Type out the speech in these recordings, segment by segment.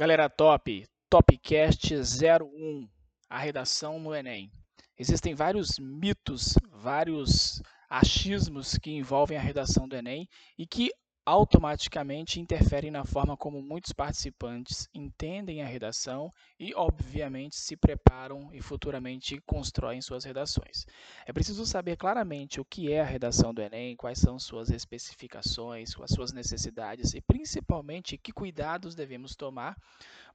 Galera top, Topcast 01, a redação no Enem. Existem vários mitos, vários achismos que envolvem a redação do Enem e que automaticamente interferem na forma como muitos participantes entendem a redação e, obviamente, se preparam e futuramente constroem suas redações. É preciso saber claramente o que é a redação do Enem, quais são suas especificações, as suas necessidades e, principalmente, que cuidados devemos tomar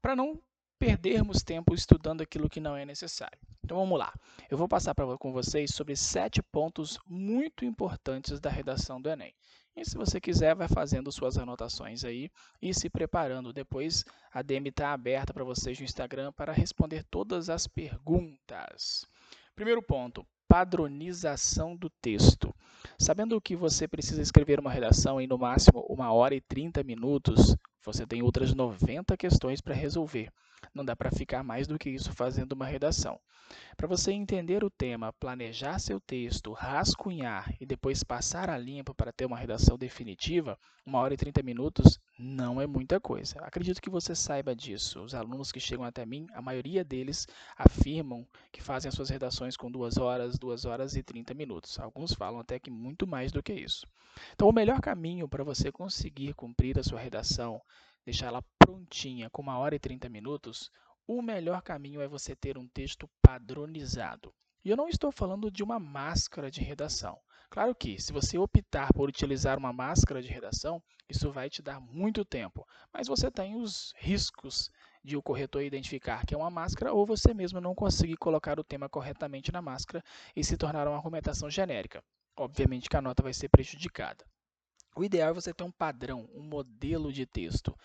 para não perdermos tempo estudando aquilo que não é necessário. Então vamos lá. Eu vou passar pra, com vocês sobre sete pontos muito importantes da redação do Enem. E se você quiser, vai fazendo suas anotações aí e se preparando. Depois a DM está aberta para vocês no Instagram para responder todas as perguntas. Primeiro ponto, padronização do texto. Sabendo que você precisa escrever uma redação em no máximo uma hora e 30 minutos, você tem outras 90 questões para resolver. Não dá para ficar mais do que isso fazendo uma redação. Para você entender o tema, planejar seu texto, rascunhar e depois passar a limpo para ter uma redação definitiva, uma hora e 30 minutos não é muita coisa. Acredito que você saiba disso. Os alunos que chegam até mim, a maioria deles afirmam que fazem as suas redações com duas horas, duas horas e 30 minutos. Alguns falam até que muito mais do que isso. Então, o melhor caminho para você conseguir cumprir a sua redação deixar ela prontinha com uma hora e 30 minutos, o melhor caminho é você ter um texto padronizado. E eu não estou falando de uma máscara de redação. Claro que, se você optar por utilizar uma máscara de redação, isso vai te dar muito tempo, mas você tem os riscos de o corretor identificar que é uma máscara ou você mesmo não conseguir colocar o tema corretamente na máscara e se tornar uma argumentação genérica. Obviamente que a nota vai ser prejudicada. O ideal é você ter um padrão, um modelo de texto,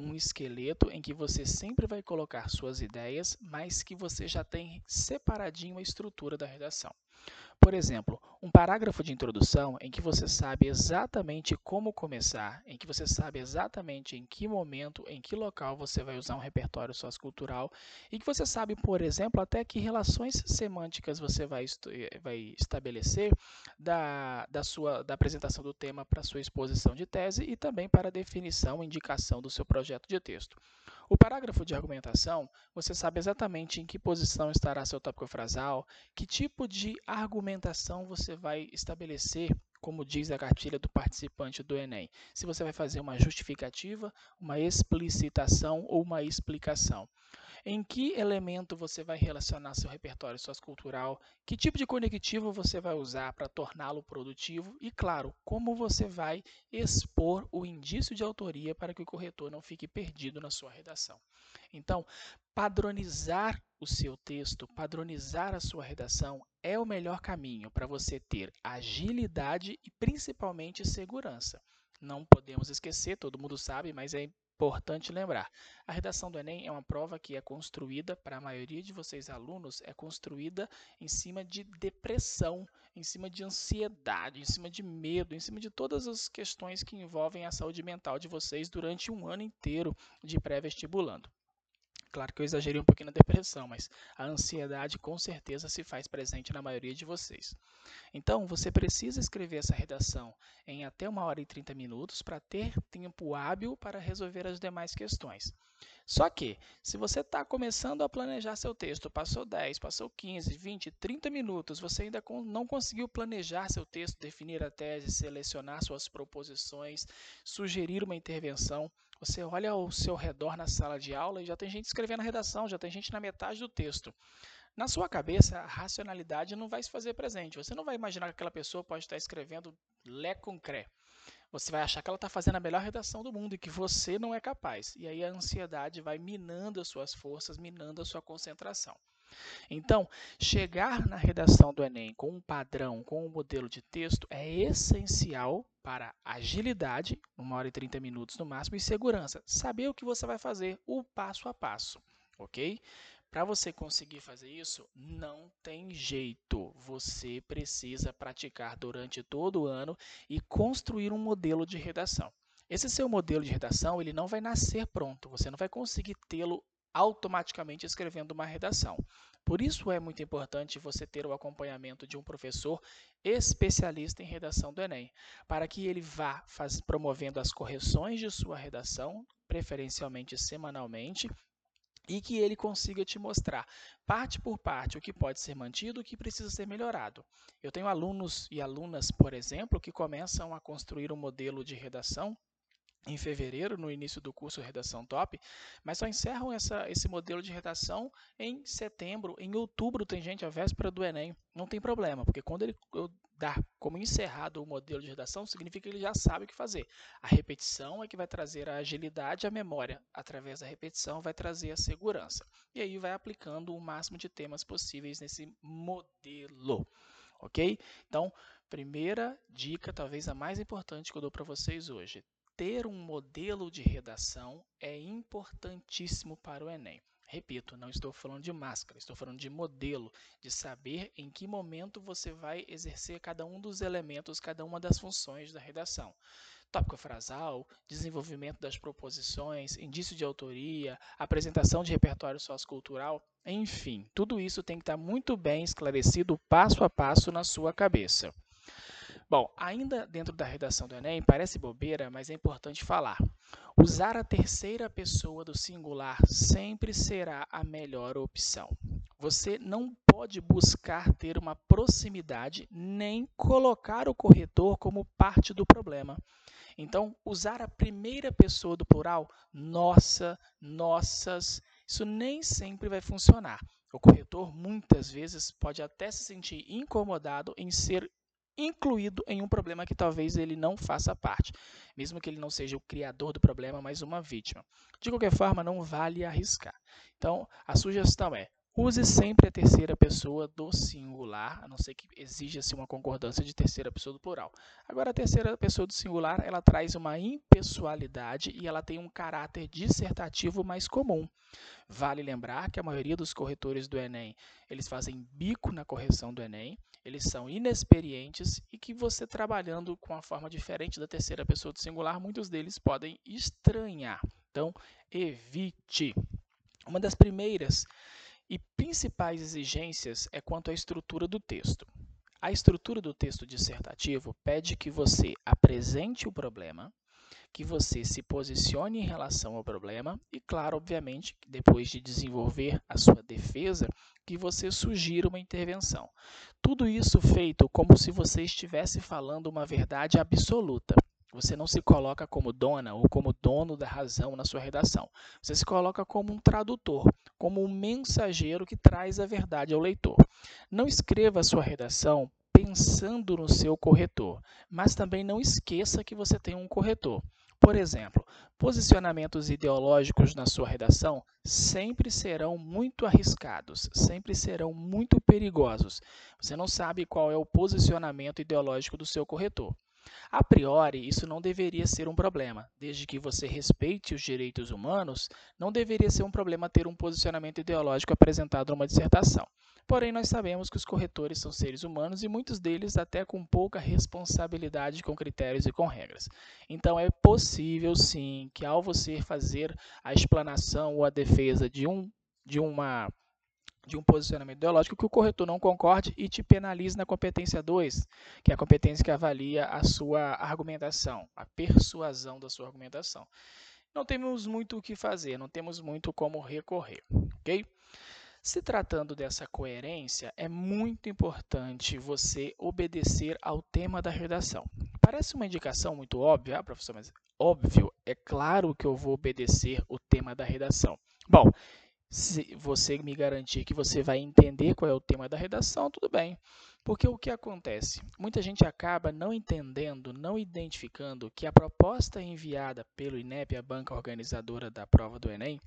um esqueleto em que você sempre vai colocar suas ideias, mas que você já tem separadinho a estrutura da redação. Por exemplo, um parágrafo de introdução em que você sabe exatamente como começar, em que você sabe exatamente em que momento, em que local você vai usar um repertório sociocultural e que você sabe, por exemplo, até que relações semânticas você vai, vai estabelecer da, da, sua, da apresentação do tema para sua exposição de tese e também para a definição e indicação do seu projeto de texto. O parágrafo de argumentação, você sabe exatamente em que posição estará seu tópico frasal, que tipo de argumentação você vai estabelecer como diz a cartilha do participante do Enem. Se você vai fazer uma justificativa, uma explicitação ou uma explicação. Em que elemento você vai relacionar seu repertório sociocultural? Que tipo de conectivo você vai usar para torná-lo produtivo? E, claro, como você vai expor o indício de autoria para que o corretor não fique perdido na sua redação. Então, padronizar o seu texto, padronizar a sua redação é o melhor caminho para você ter agilidade e principalmente segurança. Não podemos esquecer, todo mundo sabe, mas é Importante lembrar, a redação do Enem é uma prova que é construída, para a maioria de vocês alunos, é construída em cima de depressão, em cima de ansiedade, em cima de medo, em cima de todas as questões que envolvem a saúde mental de vocês durante um ano inteiro de pré-vestibulando. Claro que eu exagerei um pouquinho na depressão, mas a ansiedade com certeza se faz presente na maioria de vocês. Então, você precisa escrever essa redação em até uma hora e 30 minutos para ter tempo hábil para resolver as demais questões. Só que, se você está começando a planejar seu texto, passou 10, passou 15, 20, 30 minutos, você ainda não conseguiu planejar seu texto, definir a tese, selecionar suas proposições, sugerir uma intervenção, você olha ao seu redor na sala de aula e já tem gente escrevendo a redação, já tem gente na metade do texto. Na sua cabeça, a racionalidade não vai se fazer presente. Você não vai imaginar que aquela pessoa pode estar escrevendo lé concré. Você vai achar que ela está fazendo a melhor redação do mundo e que você não é capaz. E aí a ansiedade vai minando as suas forças, minando a sua concentração. Então, chegar na redação do Enem com um padrão, com um modelo de texto é essencial para agilidade, uma hora e 30 minutos no máximo, e segurança. Saber o que você vai fazer, o passo a passo, ok? Para você conseguir fazer isso, não tem jeito. Você precisa praticar durante todo o ano e construir um modelo de redação. Esse seu modelo de redação ele não vai nascer pronto. Você não vai conseguir tê-lo automaticamente escrevendo uma redação. Por isso é muito importante você ter o acompanhamento de um professor especialista em redação do Enem, para que ele vá faz, promovendo as correções de sua redação, preferencialmente semanalmente, e que ele consiga te mostrar, parte por parte, o que pode ser mantido, o que precisa ser melhorado. Eu tenho alunos e alunas, por exemplo, que começam a construir um modelo de redação em fevereiro, no início do curso Redação Top, mas só encerram essa, esse modelo de redação em setembro, em outubro tem gente, a véspera do Enem. Não tem problema, porque quando ele dar como encerrado o modelo de redação, significa que ele já sabe o que fazer. A repetição é que vai trazer a agilidade, a memória, através da repetição, vai trazer a segurança. E aí vai aplicando o máximo de temas possíveis nesse modelo. Ok? Então, primeira dica, talvez a mais importante que eu dou para vocês hoje ter um modelo de redação é importantíssimo para o Enem. Repito, não estou falando de máscara, estou falando de modelo, de saber em que momento você vai exercer cada um dos elementos, cada uma das funções da redação. Tópico frasal, desenvolvimento das proposições, indício de autoria, apresentação de repertório sociocultural, enfim, tudo isso tem que estar muito bem esclarecido passo a passo na sua cabeça. Bom, ainda dentro da redação do Enem, parece bobeira, mas é importante falar. Usar a terceira pessoa do singular sempre será a melhor opção. Você não pode buscar ter uma proximidade nem colocar o corretor como parte do problema. Então, usar a primeira pessoa do plural, nossa, nossas, isso nem sempre vai funcionar. O corretor muitas vezes pode até se sentir incomodado em ser incluído em um problema que talvez ele não faça parte, mesmo que ele não seja o criador do problema, mas uma vítima. De qualquer forma, não vale arriscar. Então, a sugestão é Use sempre a terceira pessoa do singular, a não ser que exija-se uma concordância de terceira pessoa do plural. Agora, a terceira pessoa do singular, ela traz uma impessoalidade e ela tem um caráter dissertativo mais comum. Vale lembrar que a maioria dos corretores do Enem, eles fazem bico na correção do Enem, eles são inexperientes e que você trabalhando com a forma diferente da terceira pessoa do singular, muitos deles podem estranhar. Então, evite. Uma das primeiras e principais exigências é quanto à estrutura do texto. A estrutura do texto dissertativo pede que você apresente o problema, que você se posicione em relação ao problema e, claro, obviamente, depois de desenvolver a sua defesa, que você sugira uma intervenção. Tudo isso feito como se você estivesse falando uma verdade absoluta. Você não se coloca como dona ou como dono da razão na sua redação. Você se coloca como um tradutor, como um mensageiro que traz a verdade ao leitor. Não escreva a sua redação pensando no seu corretor, mas também não esqueça que você tem um corretor. Por exemplo, posicionamentos ideológicos na sua redação sempre serão muito arriscados, sempre serão muito perigosos. Você não sabe qual é o posicionamento ideológico do seu corretor. A priori, isso não deveria ser um problema. Desde que você respeite os direitos humanos, não deveria ser um problema ter um posicionamento ideológico apresentado numa dissertação. Porém, nós sabemos que os corretores são seres humanos e muitos deles até com pouca responsabilidade com critérios e com regras. Então, é possível sim que ao você fazer a explanação ou a defesa de um de uma de um posicionamento ideológico que o corretor não concorde e te penalize na competência 2, que é a competência que avalia a sua argumentação, a persuasão da sua argumentação. Não temos muito o que fazer, não temos muito como recorrer, ok? Se tratando dessa coerência, é muito importante você obedecer ao tema da redação. Parece uma indicação muito óbvia, ah, professor, mas óbvio, é claro que eu vou obedecer o tema da redação. Bom, se você me garantir que você vai entender qual é o tema da redação, tudo bem. Porque o que acontece? Muita gente acaba não entendendo, não identificando que a proposta enviada pelo INEP, a banca organizadora da prova do Enem,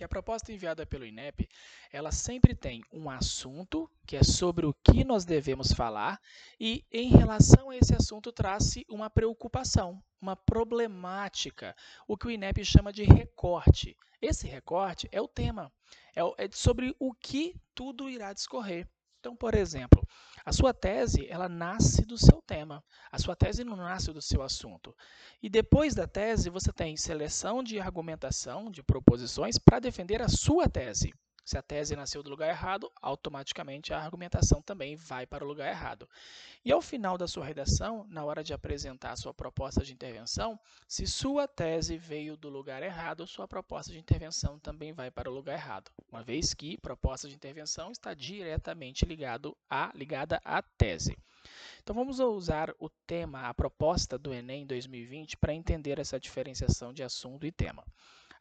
que a proposta enviada pelo INEP, ela sempre tem um assunto, que é sobre o que nós devemos falar, e em relação a esse assunto traz-se uma preocupação, uma problemática, o que o INEP chama de recorte. Esse recorte é o tema, é, é sobre o que tudo irá discorrer. Então, por exemplo, a sua tese, ela nasce do seu tema. A sua tese não nasce do seu assunto. E depois da tese, você tem seleção de argumentação, de proposições para defender a sua tese. Se a tese nasceu do lugar errado, automaticamente a argumentação também vai para o lugar errado. E ao final da sua redação, na hora de apresentar a sua proposta de intervenção, se sua tese veio do lugar errado, sua proposta de intervenção também vai para o lugar errado, uma vez que proposta de intervenção está diretamente ligado a, ligada à tese. Então vamos usar o tema, a proposta do Enem 2020 para entender essa diferenciação de assunto e tema.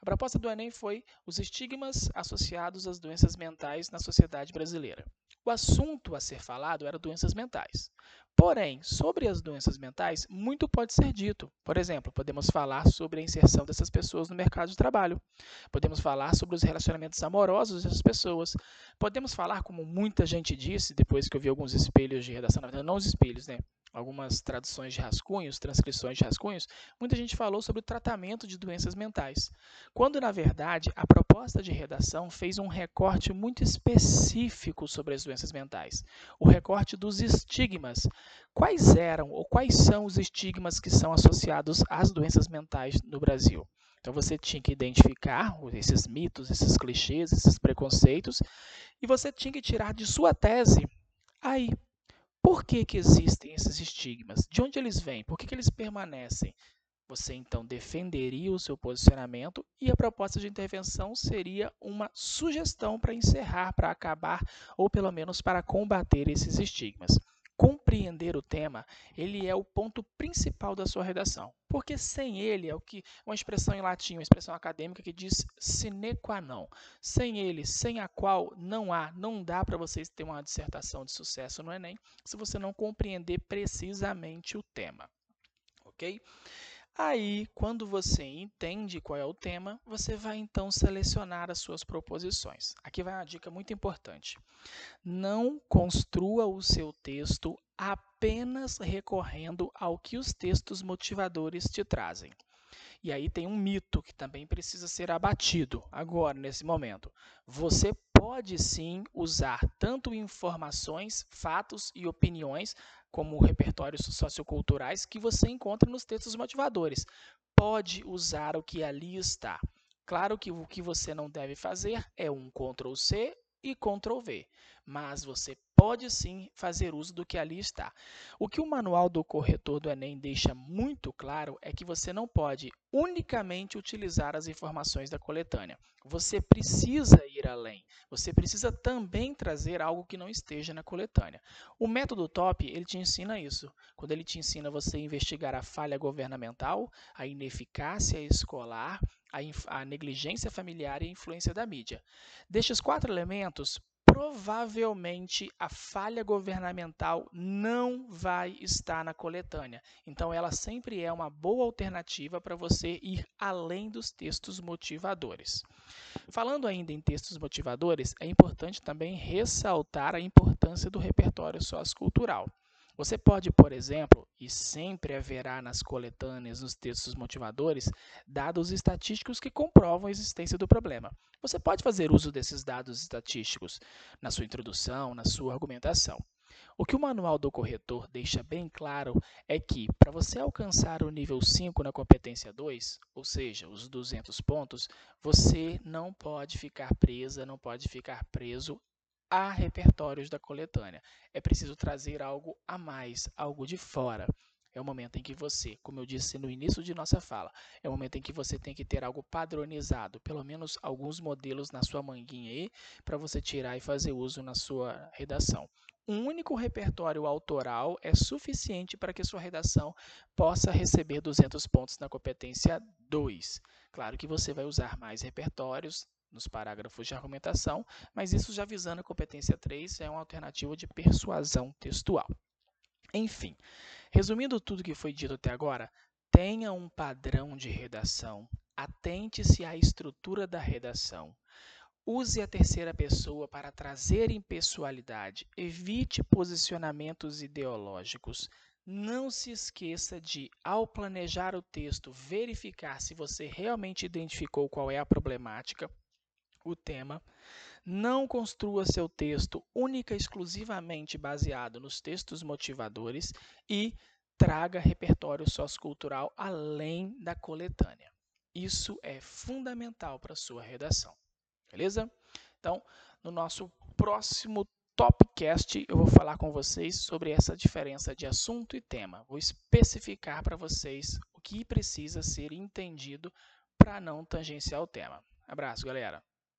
A proposta do Enem foi os estigmas associados às doenças mentais na sociedade brasileira. O assunto a ser falado era doenças mentais. Porém, sobre as doenças mentais, muito pode ser dito. Por exemplo, podemos falar sobre a inserção dessas pessoas no mercado de trabalho. Podemos falar sobre os relacionamentos amorosos dessas pessoas. Podemos falar, como muita gente disse, depois que eu vi alguns espelhos de redação, na verdade, não os espelhos, né? Algumas traduções de rascunhos, transcrições de rascunhos, muita gente falou sobre o tratamento de doenças mentais, quando na verdade a proposta de redação fez um recorte muito específico sobre as doenças mentais, o recorte dos estigmas. Quais eram ou quais são os estigmas que são associados às doenças mentais no Brasil? Então você tinha que identificar esses mitos, esses clichês, esses preconceitos, e você tinha que tirar de sua tese aí por que, que existem esses estigmas? De onde eles vêm? Por que, que eles permanecem? Você então defenderia o seu posicionamento e a proposta de intervenção seria uma sugestão para encerrar, para acabar ou pelo menos para combater esses estigmas compreender o tema, ele é o ponto principal da sua redação. Porque sem ele é o que uma expressão em latim, uma expressão acadêmica que diz sine qua non. Sem ele, sem a qual não há, não dá para vocês ter uma dissertação de sucesso no ENEM se você não compreender precisamente o tema. OK? Aí, quando você entende qual é o tema, você vai então selecionar as suas proposições. Aqui vai uma dica muito importante. Não construa o seu texto apenas recorrendo ao que os textos motivadores te trazem. E aí tem um mito que também precisa ser abatido agora, nesse momento. Você pode sim usar tanto informações, fatos e opiniões como repertórios socioculturais que você encontra nos textos motivadores. Pode usar o que ali está. Claro que o que você não deve fazer é um Ctrl C e Ctrl V, mas você pode sim fazer uso do que ali está. O que o manual do corretor do Enem deixa muito claro é que você não pode unicamente utilizar as informações da coletânea. Você precisa ir além. Você precisa também trazer algo que não esteja na coletânea. O método TOP, ele te ensina isso. Quando ele te ensina você investigar a falha governamental, a ineficácia escolar, a, a negligência familiar e a influência da mídia. Destes quatro elementos, provavelmente a falha governamental não vai estar na coletânea. Então, ela sempre é uma boa alternativa para você ir além dos textos motivadores. Falando ainda em textos motivadores, é importante também ressaltar a importância do repertório sociocultural. Você pode, por exemplo, e sempre haverá nas coletâneas, nos textos motivadores, dados estatísticos que comprovam a existência do problema. Você pode fazer uso desses dados estatísticos na sua introdução, na sua argumentação. O que o manual do corretor deixa bem claro é que, para você alcançar o nível 5 na competência 2, ou seja, os 200 pontos, você não pode ficar presa, não pode ficar preso a repertórios da coletânea. É preciso trazer algo a mais, algo de fora. É o momento em que você, como eu disse no início de nossa fala, é o momento em que você tem que ter algo padronizado, pelo menos alguns modelos na sua manguinha aí, para você tirar e fazer uso na sua redação. Um único repertório autoral é suficiente para que sua redação possa receber 200 pontos na competência 2. Claro que você vai usar mais repertórios, nos parágrafos de argumentação, mas isso já visando a competência 3 é uma alternativa de persuasão textual. Enfim, resumindo tudo que foi dito até agora, tenha um padrão de redação, atente-se à estrutura da redação, use a terceira pessoa para trazer impessoalidade, evite posicionamentos ideológicos, não se esqueça de, ao planejar o texto, verificar se você realmente identificou qual é a problemática, o tema, não construa seu texto única e exclusivamente baseado nos textos motivadores e traga repertório sociocultural além da coletânea. Isso é fundamental para sua redação, beleza? Então, no nosso próximo Topcast, eu vou falar com vocês sobre essa diferença de assunto e tema. Vou especificar para vocês o que precisa ser entendido para não tangenciar o tema. Abraço, galera!